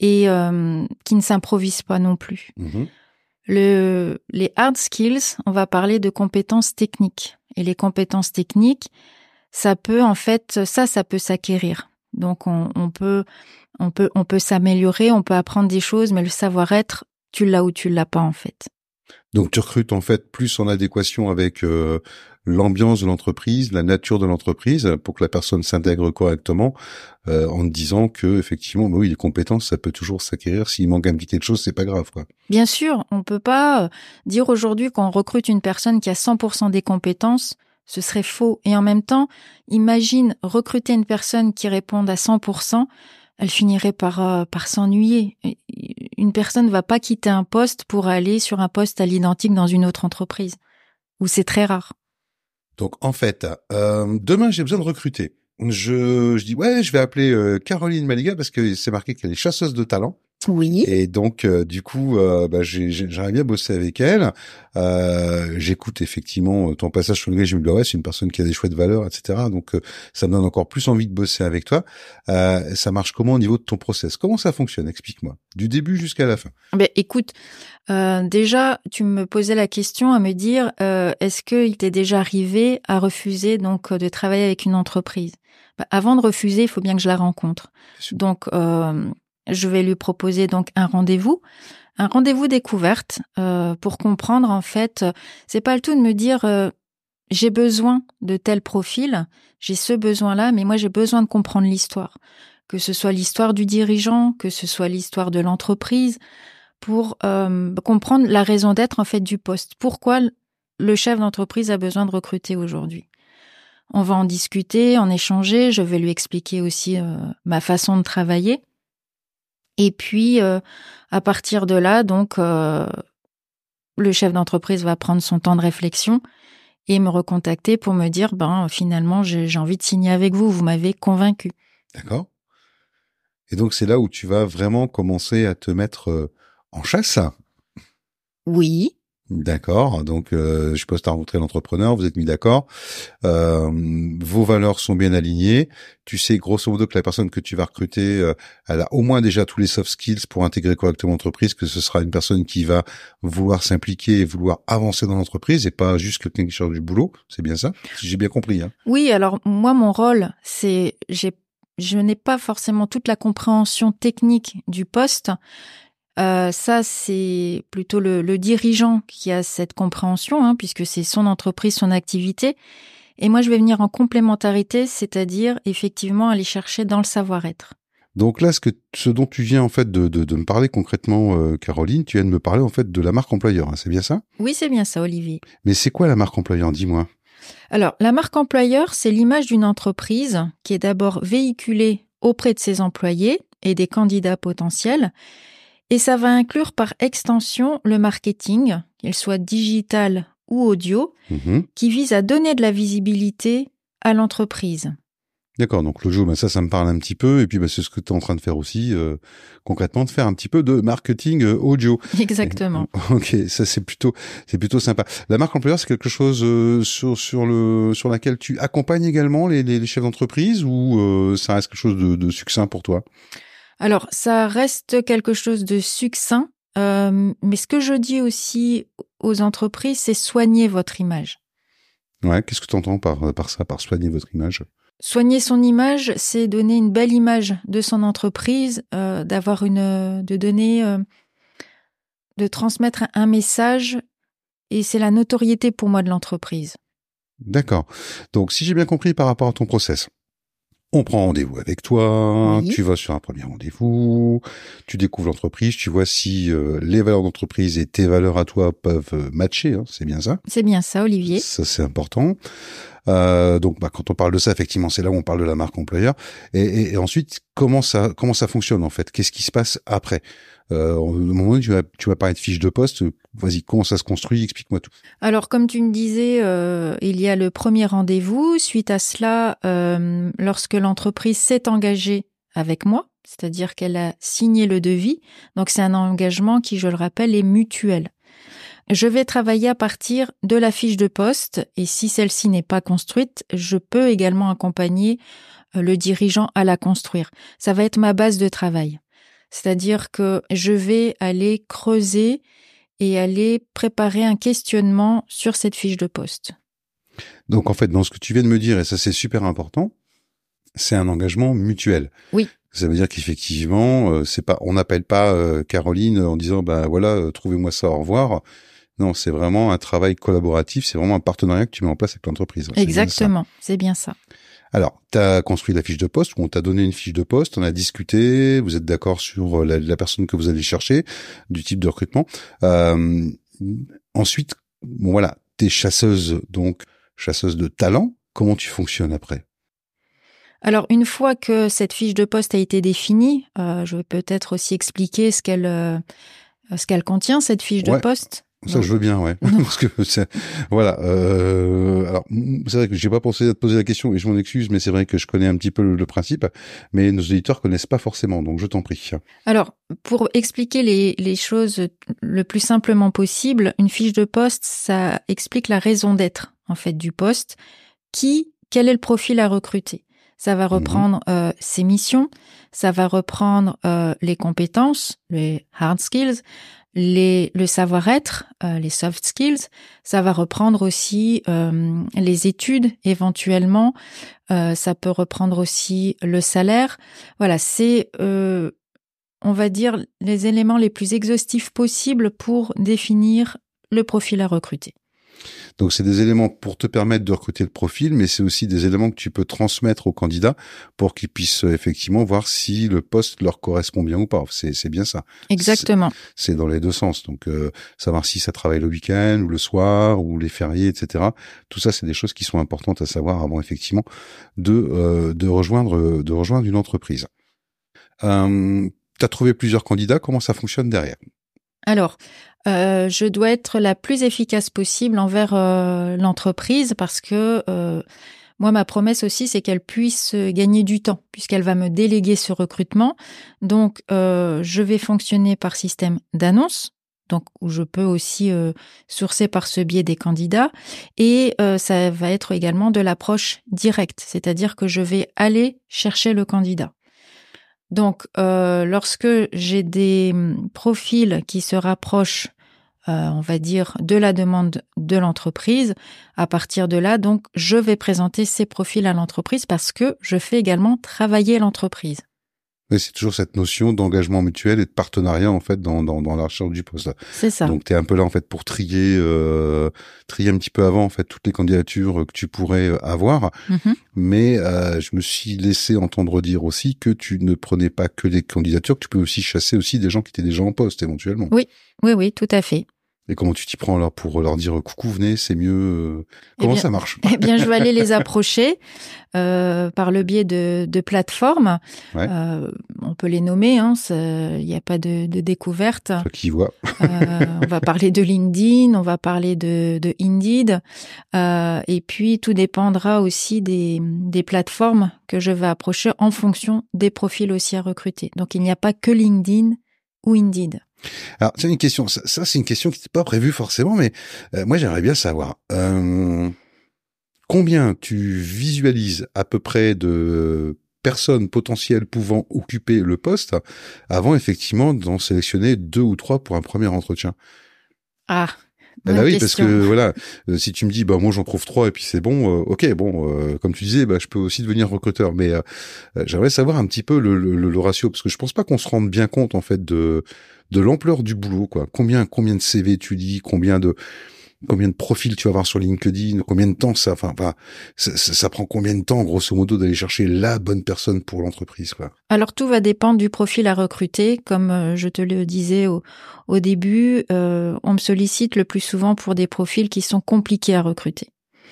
et euh, qui ne s'improvise pas non plus. Mm-hmm. Le, les hard skills, on va parler de compétences techniques. Et les compétences techniques, ça peut en fait, ça, ça peut s'acquérir. Donc on, on, peut, on peut, on peut s'améliorer, on peut apprendre des choses, mais le savoir-être, tu l'as ou tu l'as pas en fait. Donc tu recrutes en fait plus en adéquation avec euh, l'ambiance de l'entreprise, la nature de l'entreprise, pour que la personne s'intègre correctement, euh, en disant que effectivement, bah oui, les compétences, ça peut toujours s'acquérir. S'il manque un petit quelque chose, c'est pas grave, quoi. Bien sûr, on peut pas euh, dire aujourd'hui qu'on recrute une personne qui a 100% des compétences. Ce serait faux. Et en même temps, imagine recruter une personne qui réponde à 100% elle finirait par, euh, par s'ennuyer. Une personne ne va pas quitter un poste pour aller sur un poste à l'identique dans une autre entreprise, où c'est très rare. Donc en fait, euh, demain j'ai besoin de recruter. Je, je dis ouais, je vais appeler euh, Caroline Maliga parce que c'est marqué qu'elle est chasseuse de talent. Oui. Et donc, euh, du coup, euh, bah, j'aimerais bien bosser avec elle. Euh, J'écoute effectivement ton passage sur le grille. Je me dis, ouais, c'est une personne qui a des chouettes valeurs, etc. Donc, euh, ça me donne encore plus envie de bosser avec toi. Euh, ça marche comment au niveau de ton process? Comment ça fonctionne? Explique-moi. Du début jusqu'à la fin. Ben, écoute, déjà, tu me posais la question à me dire, est-ce qu'il t'est déjà arrivé à refuser donc de travailler avec une entreprise? Bah, Avant de refuser, il faut bien que je la rencontre. Donc, je vais lui proposer donc un rendez-vous, un rendez-vous découverte euh, pour comprendre en fait. C'est pas le tout de me dire euh, j'ai besoin de tel profil, j'ai ce besoin-là, mais moi j'ai besoin de comprendre l'histoire, que ce soit l'histoire du dirigeant, que ce soit l'histoire de l'entreprise, pour euh, comprendre la raison d'être en fait du poste. Pourquoi le chef d'entreprise a besoin de recruter aujourd'hui? On va en discuter, en échanger. Je vais lui expliquer aussi euh, ma façon de travailler. Et puis, euh, à partir de là, donc, euh, le chef d'entreprise va prendre son temps de réflexion et me recontacter pour me dire, ben, finalement, j'ai envie de signer avec vous. Vous m'avez convaincu. D'accord. Et donc, c'est là où tu vas vraiment commencer à te mettre en chasse? Oui. D'accord. Donc, euh, je suppose tu as rencontré l'entrepreneur, vous êtes mis d'accord. Euh, vos valeurs sont bien alignées. Tu sais grosso modo que la personne que tu vas recruter, euh, elle a au moins déjà tous les soft skills pour intégrer correctement l'entreprise, que ce sera une personne qui va vouloir s'impliquer et vouloir avancer dans l'entreprise et pas juste quelqu'un qui cherche du boulot. C'est bien ça Si j'ai bien compris. Hein. Oui, alors moi, mon rôle, c'est... j'ai je n'ai pas forcément toute la compréhension technique du poste. Euh, ça, c'est plutôt le, dirigeant qui a cette compréhension, hein, puisque c'est son entreprise, son activité. Et moi, je vais venir en complémentarité, c'est-à-dire effectivement aller chercher dans le savoir-être. Donc là, ce, que, ce dont tu viens en fait de, de, me parler concrètement, euh, Caroline, tu viens de me parler en fait de la marque employeur, hein, c'est bien ça? Oui, c'est bien ça, Olivier. Mais c'est quoi la marque employeur? Dis-moi. Alors, la marque employeur, c'est l'image d'une entreprise qui est d'abord véhiculée auprès de ses employés et des candidats potentiels, et ça va inclure par extension le marketing, qu'il soit digital ou audio, mhm. qui vise à donner de la visibilité à l'entreprise. D'accord, donc l'audio, ben ça, ça me parle un petit peu, et puis ben, c'est ce que tu es en train de faire aussi, euh, concrètement, de faire un petit peu de marketing euh, audio. Exactement. ok, ça c'est plutôt, c'est plutôt sympa. La marque employeur, c'est quelque chose euh, sur sur le sur laquelle tu accompagnes également les, les, chefs d'entreprise, ou ça reste quelque chose de, de succinct pour toi? Alors, ça reste quelque chose de succinct, euh, mais ce que je dis aussi aux entreprises, c'est soigner votre image. Ouais, qu'est-ce que tu entends par, par ça, par soigner votre image? Soigner son image, c'est donner une belle image de son entreprise, euh, d'avoir une, de donner, euh, de transmettre un message, et c'est la notoriété pour moi de l'entreprise. D'accord. Donc, si j'ai bien compris par rapport à ton process, on prend rendez-vous avec toi, tu vas sur un premier rendez-vous, tu découvres l'entreprise, tu vois si euh, les valeurs d'entreprise et tes valeurs à toi peuvent euh, matcher, hein, c'est bien ça? C'est bien ça, Olivier. Ça, c'est important. Euh, donc, bah, quand on parle de ça, effectivement, c'est là où on parle de la marque employeur. Et, et, ensuite, comment ça, comment ça fonctionne en fait? Qu'est-ce qui se passe après? Euh, Au moment où tu vas, tu vas parler de fiche de poste, vas-y, comment ça se construit? Explique-moi tout. Alors, comme tu me disais, euh, il y a le premier rendez-vous. Suite à cela, euh, lorsque l'entreprise s'est engagée avec moi, c'est-à-dire qu'elle a signé le devis, donc c'est un engagement qui, je le rappelle, est mutuel. Je vais travailler à partir de la fiche de poste et si celle-ci n'est pas construite, je peux également accompagner euh, le dirigeant à la construire. Ça va être ma base de travail. C'est-à-dire que je vais aller creuser et aller préparer un questionnement sur cette fiche de poste. Donc en fait, dans ce que tu viens de me dire, et ça c'est super important, c'est un engagement mutuel. Oui. Ça veut dire qu'effectivement, euh, c'est pas, on n'appelle pas euh, Caroline en disant, bah voilà, trouvez-moi ça, au revoir. Non, c'est vraiment un travail collaboratif, c'est vraiment un partenariat que tu mets en place avec l'entreprise. Exactement, c'est bien ça. Alors, tu as construit la fiche de poste, ou on t'a donné une fiche de poste, on a discuté, vous êtes d'accord sur la, personne que vous allez chercher, du type de recrutement. Euh, ensuite, bon voilà, t'es chasseuse, donc chasseuse de talent. Comment tu fonctionnes après? Alors une fois que cette fiche de poste a été définie, euh, je vais peut-être aussi expliquer ce qu'elle euh, ce qu'elle contient cette fiche de poste. Ça, je veux bien, ouais. Parce que voilà. Euh, alors, c'est vrai que j'ai pas pensé à te poser la question et je m'en excuse, mais c'est vrai que je connais un petit peu le, principe, mais nos auditeurs connaissent pas forcément, donc je t'en prie. Alors, pour expliquer les, les choses le plus simplement possible, une fiche de poste, ça explique la raison d'être en fait du poste, qui, quel est le profil à recruter? Ça va mhm. reprendre euh, ses missions, ça va reprendre euh, les compétences, les hard skills, le savoir-être, euh, les soft skills, ça va reprendre aussi euh, les études éventuellement, euh, ça peut reprendre aussi le salaire. Voilà, c'est, on va dire, les éléments les plus exhaustifs possibles pour définir le profil à recruter. Donc c'est des éléments pour te permettre de recruter le profil, mais c'est aussi des éléments que tu peux transmettre aux candidats pour qu'ils puissent euh, effectivement voir si le poste leur correspond bien ou pas. C'est bien ça. Exactement. C'est dans les deux sens. Donc euh, savoir si ça travaille le week-end ou le soir ou les fériés, etc. Tout ça, c'est des choses qui sont importantes à savoir avant effectivement de euh, de rejoindre de rejoindre une entreprise. Euh, tu as trouvé plusieurs candidats. Comment ça fonctionne derrière? Alors, euh, je dois être la plus efficace possible envers euh, l'entreprise parce que euh, moi, ma promesse aussi, c'est qu'elle puisse gagner du temps puisqu'elle va me déléguer ce recrutement. Donc, je vais fonctionner par système d'annonce. Donc, où je peux aussi sourcer par ce biais des candidats. Et ça va être également de l'approche directe, c'est-à-dire que je vais aller chercher le candidat. Donc, euh, lorsque j'ai des hum, profils qui se rapprochent, euh, on va dire, de la demande de l'entreprise, à partir de là, donc, je vais présenter ces profils à l'entreprise parce que je fais également travailler l'entreprise c'est toujours cette notion d'engagement mutuel et de partenariat en fait dans, dans, dans la recherche du poste. C'est ça. Donc tu es un peu là en fait pour trier euh, trier un petit peu avant en fait toutes les candidatures que tu pourrais euh, avoir. Mm-hmm. Mais euh, je me suis laissé entendre dire aussi que tu ne prenais pas que des candidatures, que tu peux aussi chasser aussi des gens qui étaient déjà en poste éventuellement. Oui, oui, oui, tout à fait. Et comment tu t'y prends alors pour leur dire coucou, venez, c'est mieux euh, eh Comment ça marche? Eh bien, je vais aller les approcher euh, par le biais de, de plateformes. Euh, on peut les nommer, hein, il n'y a pas de, de découverte. qui voit. euh, on va parler de LinkedIn, on va parler de, de Indeed. Euh, et puis, tout dépendra aussi des, des plateformes que je vais approcher en fonction des profils aussi à recruter. Donc, il n'y a pas que LinkedIn ou Indeed. Alors, c'est une question. Ça, c'est une question qui n'était pas prévue forcément, mais euh, moi, j'aimerais bien savoir euh, combien tu visualises à peu près de personnes potentielles pouvant occuper le poste avant effectivement d'en sélectionner deux ou trois pour un premier entretien? Ah. bah oui, parce que voilà, euh, si tu me dis bah moi j'en trouve trois et puis c'est bon, ok bon, comme tu disais, bah je peux aussi devenir recruteur, mais j'aimerais savoir un petit peu le, le, le, ratio parce que je pense pas qu'on se rende bien compte en fait de de l'ampleur du boulot, quoi. Combien, combien de CV tu lis, combien de, combien de profils tu vas avoir sur LinkedIn, combien de temps ça, enfin, ça, ça, prend combien de temps, grosso modo, d'aller chercher la bonne personne pour l'entreprise, quoi. Alors tout va dépendre du profil à recruter. Comme euh, je te le disais au, au début, euh, on me sollicite le plus souvent pour des profils qui sont compliqués à recruter.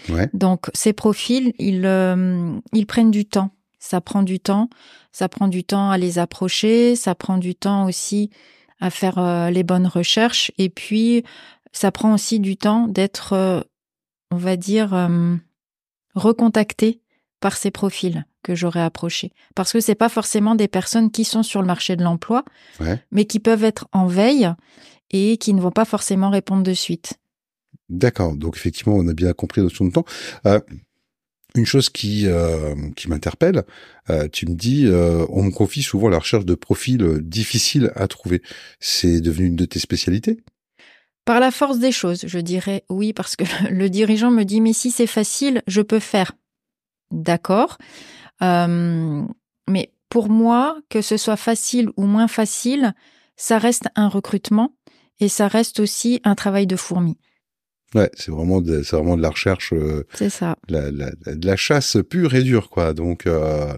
Ouais. Donc ces profils, ils, euh, ils prennent du temps. Ça prend du temps. Ça prend du temps à les approcher. Ça prend du temps aussi à faire euh, les bonnes recherches. Et puis, ça prend aussi du temps d'être, euh, on va dire, euh, recontacté par ces profils que j'aurais approchés. Parce que c'est pas forcément des personnes qui sont sur le marché de l'emploi, mais qui peuvent être en veille et qui ne vont pas forcément répondre de suite. D'accord. Donc effectivement, on a bien compris la notion de temps. Une chose qui euh, qui m'interpelle, euh, tu me dis, euh, on me confie souvent la recherche de profils difficiles à trouver. C'est devenu une de tes spécialités? Par la force des choses, je dirais oui, parce que le dirigeant me dit, mais si c'est facile, je peux faire. D'accord. mais pour moi, que ce soit facile ou moins facile, ça reste un recrutement et ça reste aussi un travail de fourmi. Ouais, c'est vraiment de, c'est vraiment de la recherche. Euh, c'est ça. La, la, de la chasse pure et dure, quoi. Donc, euh,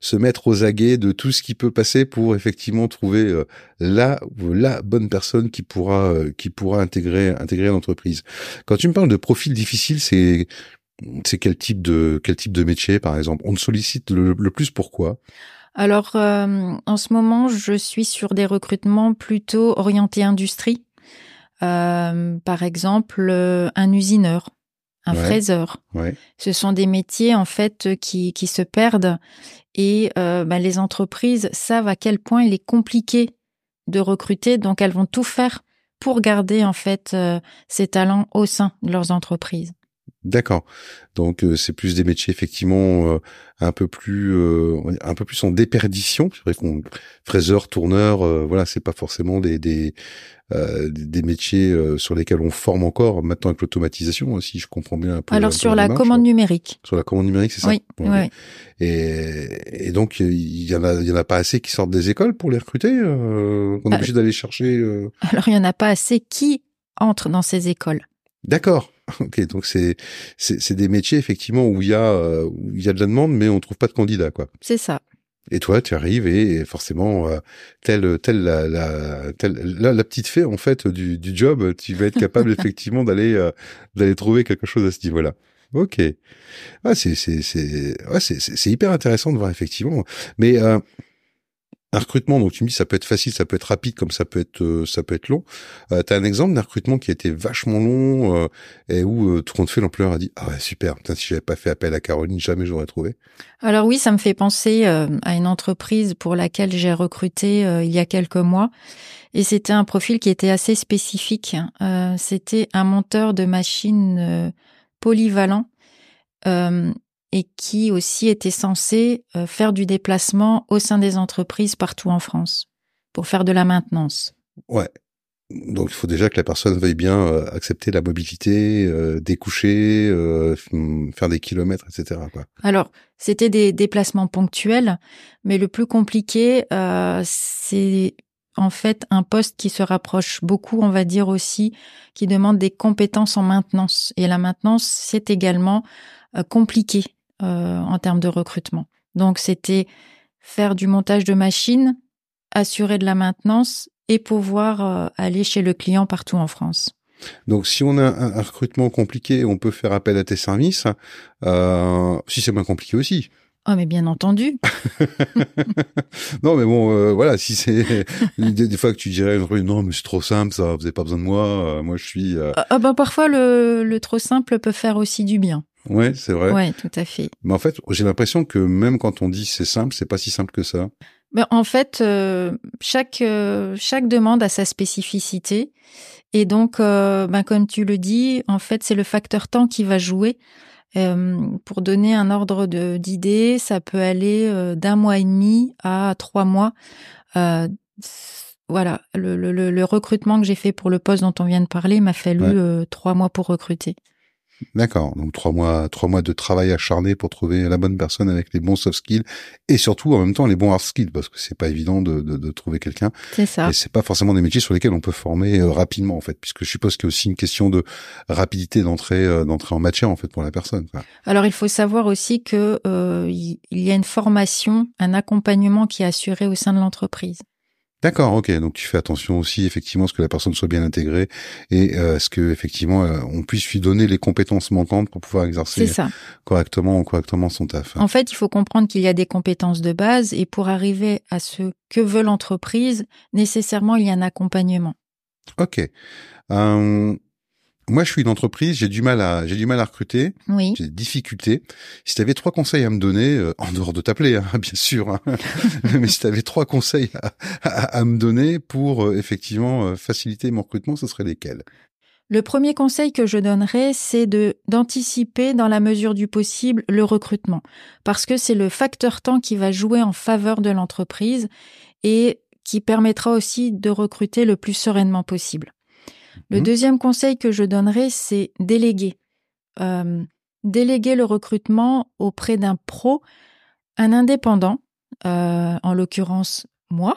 se mettre aux aguets de tout ce qui peut passer pour effectivement trouver euh, la la bonne personne qui pourra euh, qui pourra intégrer intégrer l'entreprise. Quand tu me parles de profil difficile, c'est c'est quel type de quel type de métier, par exemple? On te sollicite le, le plus pourquoi? Alors, en ce moment, je suis sur des recrutements plutôt orientés industrie euh, par exemple, euh, un usineur, un fraiseur. Ce sont des métiers en fait qui, qui se perdent et euh, bah, les entreprises savent à quel point il est compliqué de recruter, donc elles vont tout faire pour garder en fait ces talents au sein de leurs entreprises. D'accord. Donc euh, c'est plus des métiers effectivement euh, un peu plus euh, un peu plus en déperdition. C'est vrai qu'on fraiseur, tourneur, voilà, c'est pas forcément des des des métiers sur lesquels on forme encore maintenant avec l'automatisation, si je comprends bien un peu. Alors sur la, commande numérique. Sur la commande numérique, c'est ça. Oui. oui. Et, et donc il y en a il y en a pas assez qui sortent des écoles pour les recruter. on est obligé d'aller chercher. Alors il y en a pas assez qui entrent dans ces écoles. D'accord. Ok, donc c'est c'est des métiers effectivement où il y a où il y a de la demande, mais on trouve pas de candidats quoi. C'est ça. Et toi, tu arrives et forcément, euh, telle, telle, la, la, telle, la, la, petite fée en fait du, du job, tu vas être capable effectivement d'aller, euh, d'aller trouver quelque chose à ce niveau-là. Ok. Ah, c'est, c'est, c'est, ouais, c'est, c'est hyper intéressant de voir effectivement. Mais euh, un recrutement, donc tu me dis ça peut être facile, ça peut être rapide, comme ça peut être euh, ça peut être long. Euh, tu as un exemple d'un recrutement qui a été vachement long euh, et où euh, tout compte fait l'employeur a dit ah ouais super, putain, si j'avais pas fait appel à Caroline, jamais j'aurais trouvé. Alors oui, ça me fait penser à une entreprise pour laquelle j'ai recruté il y a quelques mois et c'était un profil qui était assez spécifique. c'était un monteur de machines polyvalent et qui aussi était censé euh, faire du déplacement au sein des entreprises partout en France pour faire de la maintenance. Ouais. Donc il faut déjà que la personne veuille bien euh, accepter la mobilité, euh, découcher, faire des kilomètres, etc. Quoi. Alors c'était des déplacements ponctuels, mais le plus compliqué, c'est en fait un poste qui se rapproche beaucoup, on va dire aussi, qui demande des compétences en maintenance. Et la maintenance, c'est également compliqué en termes de recrutement. Donc c'était faire du montage de machines, assurer de la maintenance et pouvoir euh, aller chez le client partout en France. Donc, si on a un, recrutement compliqué, on peut faire appel à tes services. Euh, si c'est moins compliqué aussi. Oh, mais bien entendu. non, mais bon, voilà, si c'est des, fois que tu dirais non, mais c'est trop simple, ça, vous n'avez pas besoin de moi. moi, je suis. Ah, bah, parfois le, le trop simple peut faire aussi du bien. Ouais, c'est vrai. Ouais, tout à fait. Mais en fait, j'ai l'impression que même quand on dit c'est simple, c'est pas si simple que ça. Ben, en fait, euh, chaque euh, chaque demande a sa spécificité et donc, euh, ben, comme tu le dis, en fait, c'est le facteur temps qui va jouer. pour donner un ordre d'idée, ça peut aller d'un mois et demi à trois mois. voilà, le, le, le, recrutement que j'ai fait pour le poste dont on vient de parler m'a fallu trois mois pour recruter. D'accord. Donc trois mois, trois mois de travail acharné pour trouver la bonne personne avec les bons soft skills et surtout en même temps les bons hard skills parce que c'est pas évident de, de, de trouver quelqu'un. C'est ça. Et c'est pas forcément des métiers sur lesquels on peut former euh, rapidement en fait, puisque je suppose qu'il y a aussi une question de rapidité d'entrée euh, d'entrée en matière en fait pour la personne. Alors il faut savoir aussi que euh, il y a une formation, un accompagnement qui est assuré au sein de l'entreprise. D'accord, ok. Donc tu fais attention aussi effectivement à ce que la personne soit bien intégrée et euh, à ce que effectivement euh, on puisse lui donner les compétences manquantes pour pouvoir exercer correctement correctement son taf. En fait, il faut comprendre qu'il y a des compétences de base et pour arriver à ce que veut l'entreprise, nécessairement il y a un accompagnement. Ok. Euh, moi, je suis une entreprise, j'ai du mal à, j'ai du mal à recruter. Oui. J'ai des difficultés. Si tu avais trois conseils à me donner, euh, en dehors de t'appeler, hein, bien sûr, hein, mais si tu avais trois conseils à, me donner pour euh, effectivement euh, faciliter mon recrutement, ce serait lesquels? Le premier conseil que je donnerais, c'est de d'anticiper dans la mesure du possible le recrutement, parce que c'est le facteur temps qui va jouer en faveur de l'entreprise et qui permettra aussi de recruter le plus sereinement possible. Le mmh. deuxième conseil que je donnerais, c'est déléguer. Euh, déléguer le recrutement auprès d'un pro, un indépendant, euh, en l'occurrence moi,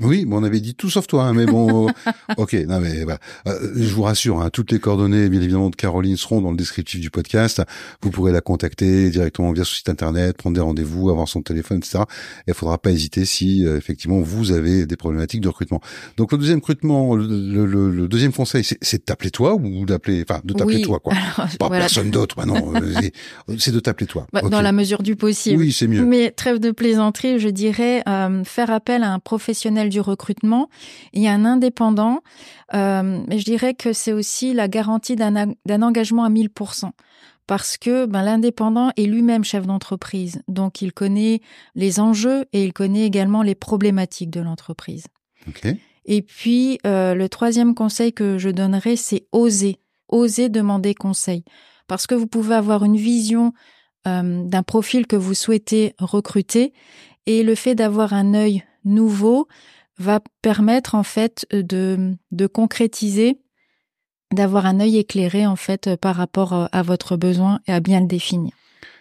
oui, bon, on avait dit tout sauf toi, hein, mais bon, ok, non mais voilà. Euh, je vous rassure, hein, toutes les coordonnées, bien évidemment, de Caroline seront dans le descriptif du podcast. Vous pourrez la contacter directement via son site internet, prendre des rendez-vous, avoir son téléphone, etc. Et il faudra pas hésiter si euh, effectivement vous avez des problématiques de recrutement. Donc le deuxième recrutement, le, le, le deuxième conseil, c'est de t'appeler toi ou d'appeler, enfin, de t'appeler toi, quoi. pas personne d'autre, bah non, euh, c'est de t'appeler toi. Bah, dans la mesure du possible. Oui, c'est mieux. Mais trêve de plaisanterie, je dirais faire appel à un professionnel du recrutement. Il y a un indépendant, euh, mais je dirais que c'est aussi la garantie d'un engagement à 1000% parce que ben, l'indépendant est lui-même chef d'entreprise, donc il connaît les enjeux et il connaît également les problématiques de l'entreprise. Et puis euh, le troisième conseil que je donnerais, c'est oser, oser demander conseil, parce que vous pouvez avoir une vision euh, d'un profil que vous souhaitez recruter et le fait d'avoir un œil nouveau, va permettre en fait de, de concrétiser, d'avoir un œil éclairé en fait par rapport euh, à votre besoin et à bien le définir.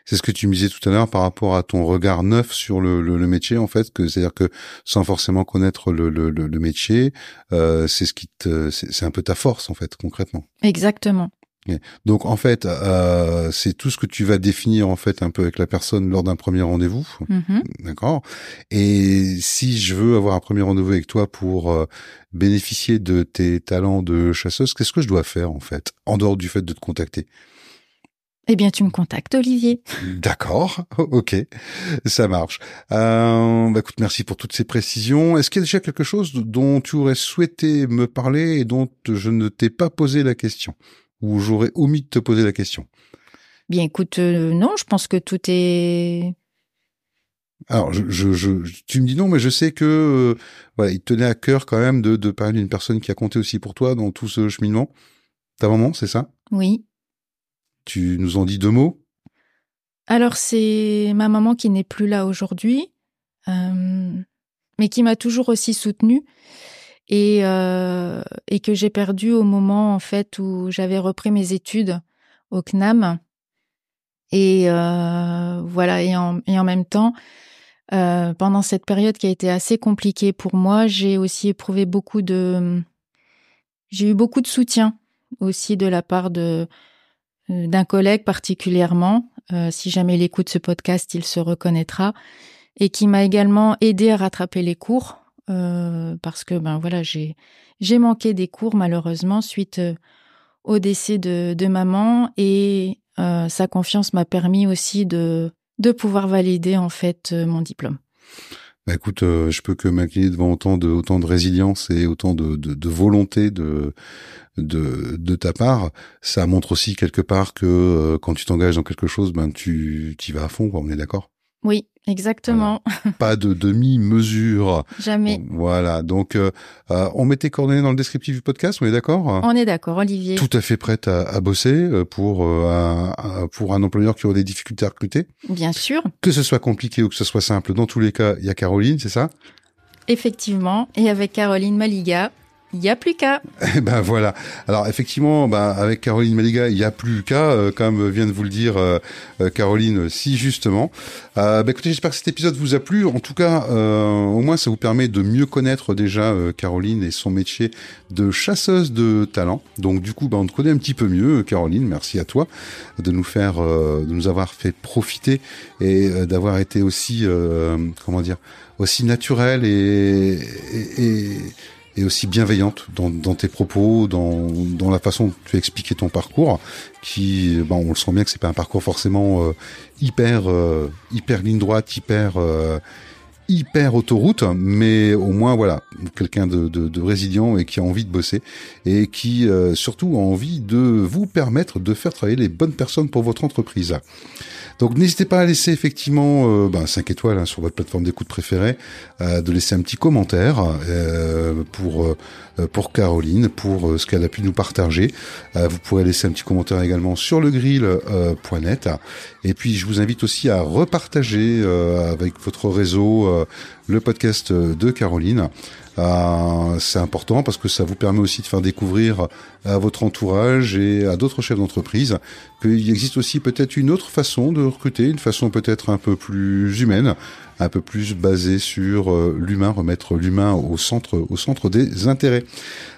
C'est ce que tu me disais tout à l'heure par rapport à ton regard neuf sur le, le, métier en fait, que c'est-à-dire que sans forcément connaître le, le, le métier, euh, c'est ce qui te, c'est un peu ta force en fait concrètement. Exactement. Donc en fait, euh, c'est tout ce que tu vas définir en fait un peu avec la personne lors d'un premier rendez-vous, Mhm. d'accord? Et si je veux avoir un premier rendez-vous avec toi pour euh, bénéficier de tes talents de chasseuse, qu'est-ce que je dois faire en fait, en dehors du fait de te contacter? Eh bien, tu me contactes, Olivier. D'accord, ok, ça marche. Euh, bah écoute, merci pour toutes ces précisions. Est-ce qu'il y a déjà quelque chose dont tu aurais souhaité me parler et dont je ne t'ai pas posé la question? Ou j'aurais omis de te poser la question Bien, écoute, euh, non, je pense que tout est. Alors, je, je, je- tu me dis non, mais je sais que euh, voilà, il te tenait à cœur quand même de, de parler d'une personne qui a compté aussi pour toi dans tout ce cheminement. Ta maman, c'est ça? Oui. Tu nous en dis deux mots? Alors, c'est ma maman qui n'est plus là aujourd'hui, euh, mais qui m'a toujours aussi soutenue et, euh, et que j'ai perdue au moment, en fait, où j'avais repris mes études au CNAM. Et euh, voilà, et en, et en même temps, euh, pendant cette période qui a été assez compliquée pour moi, j'ai aussi éprouvé beaucoup de... J'ai eu beaucoup de soutien aussi de la part de euh, d'un collègue particulièrement, euh, si jamais il écoute ce podcast, il se reconnaîtra, et qui m'a également aidé à rattraper les cours, euh, parce que ben voilà, j'ai j'ai manqué des cours malheureusement suite euh, au décès de, de maman, et euh, sa confiance m'a permis aussi de de pouvoir valider en fait euh, mon diplôme. Bah écoute, euh, je peux que m'incliner devant autant de autant de résilience et autant de, de, de volonté de, de de ta part. Ça montre aussi quelque part que euh, quand tu t'engages dans quelque chose, ben tu y vas à fond. Quoi, on est d'accord? Oui, exactement. Pas de demi-mesure. Jamais. Voilà. Donc, euh, euh, on met tes coordonnées dans le descriptif du podcast. On est d'accord? On est d'accord, Olivier. Tout à fait prête à, à bosser euh, pour euh, un, un- pour un employeur qui aurait des difficultés à recruter. Bien sûr, Que ce soit compliqué ou que ce soit simple, dans tous les cas, il y a Caroline, c'est ça? Effectivement. Et avec Caroline Maliga, il n'y a plus qu'à. Eh ben voilà. Alors effectivement, ben, avec Caroline Maliga, il y a plus qu'à, euh, comme vient de vous le dire euh, euh, Caroline, si justement. Euh, ben, écoutez, j'espère que cet épisode vous a plu. En tout cas, euh, au moins ça vous permet de mieux connaître déjà euh, Caroline et son métier de chasseuse de talent. Donc du coup, ben, on te connaît un petit peu mieux, Caroline. Merci à toi de nous faire, de nous avoir fait profiter et d'avoir été aussi, comment dire, aussi naturel et, et, et et aussi bienveillante dans, dans tes propos, dans, dans la façon dont tu as ton parcours, qui, bon, on le sent bien que c'est pas un parcours forcément euh, hyper, euh, hyper ligne droite, hyper, euh, hyper autoroute, mais au moins voilà, quelqu'un de, de, de résilient et qui a envie de bosser et qui euh, surtout a envie de vous permettre de faire travailler les bonnes personnes pour votre entreprise. Donc n'hésitez pas à laisser effectivement euh, ben, 5 étoiles hein, sur votre plateforme d'écoute préférée, euh, de laisser un petit commentaire euh, pour pour Caroline, pour ce qu'elle a pu nous partager. Vous pourrez laisser un petit commentaire également sur le grill.net. Et puis je vous invite aussi à repartager avec votre réseau le podcast de Caroline. Euh, c'est important parce que ça vous permet aussi de faire découvrir à votre entourage et à d'autres chefs d'entreprise qu'il existe aussi peut-être une autre façon de recruter, une façon peut-être un peu plus humaine, un peu plus basée sur euh, l'humain, remettre l'humain au centre, au centre des intérêts.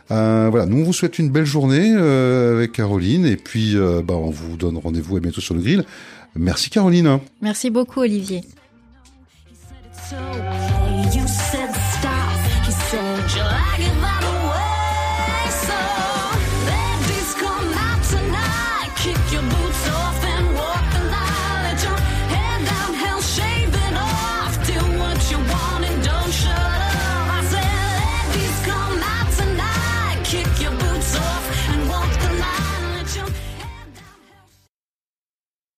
Euh, voilà, nous on vous souhaite une belle journée euh, avec Caroline et puis euh, bah, on vous donne rendez-vous à bientôt sur le grill. Merci Caroline. Merci beaucoup, Olivier. so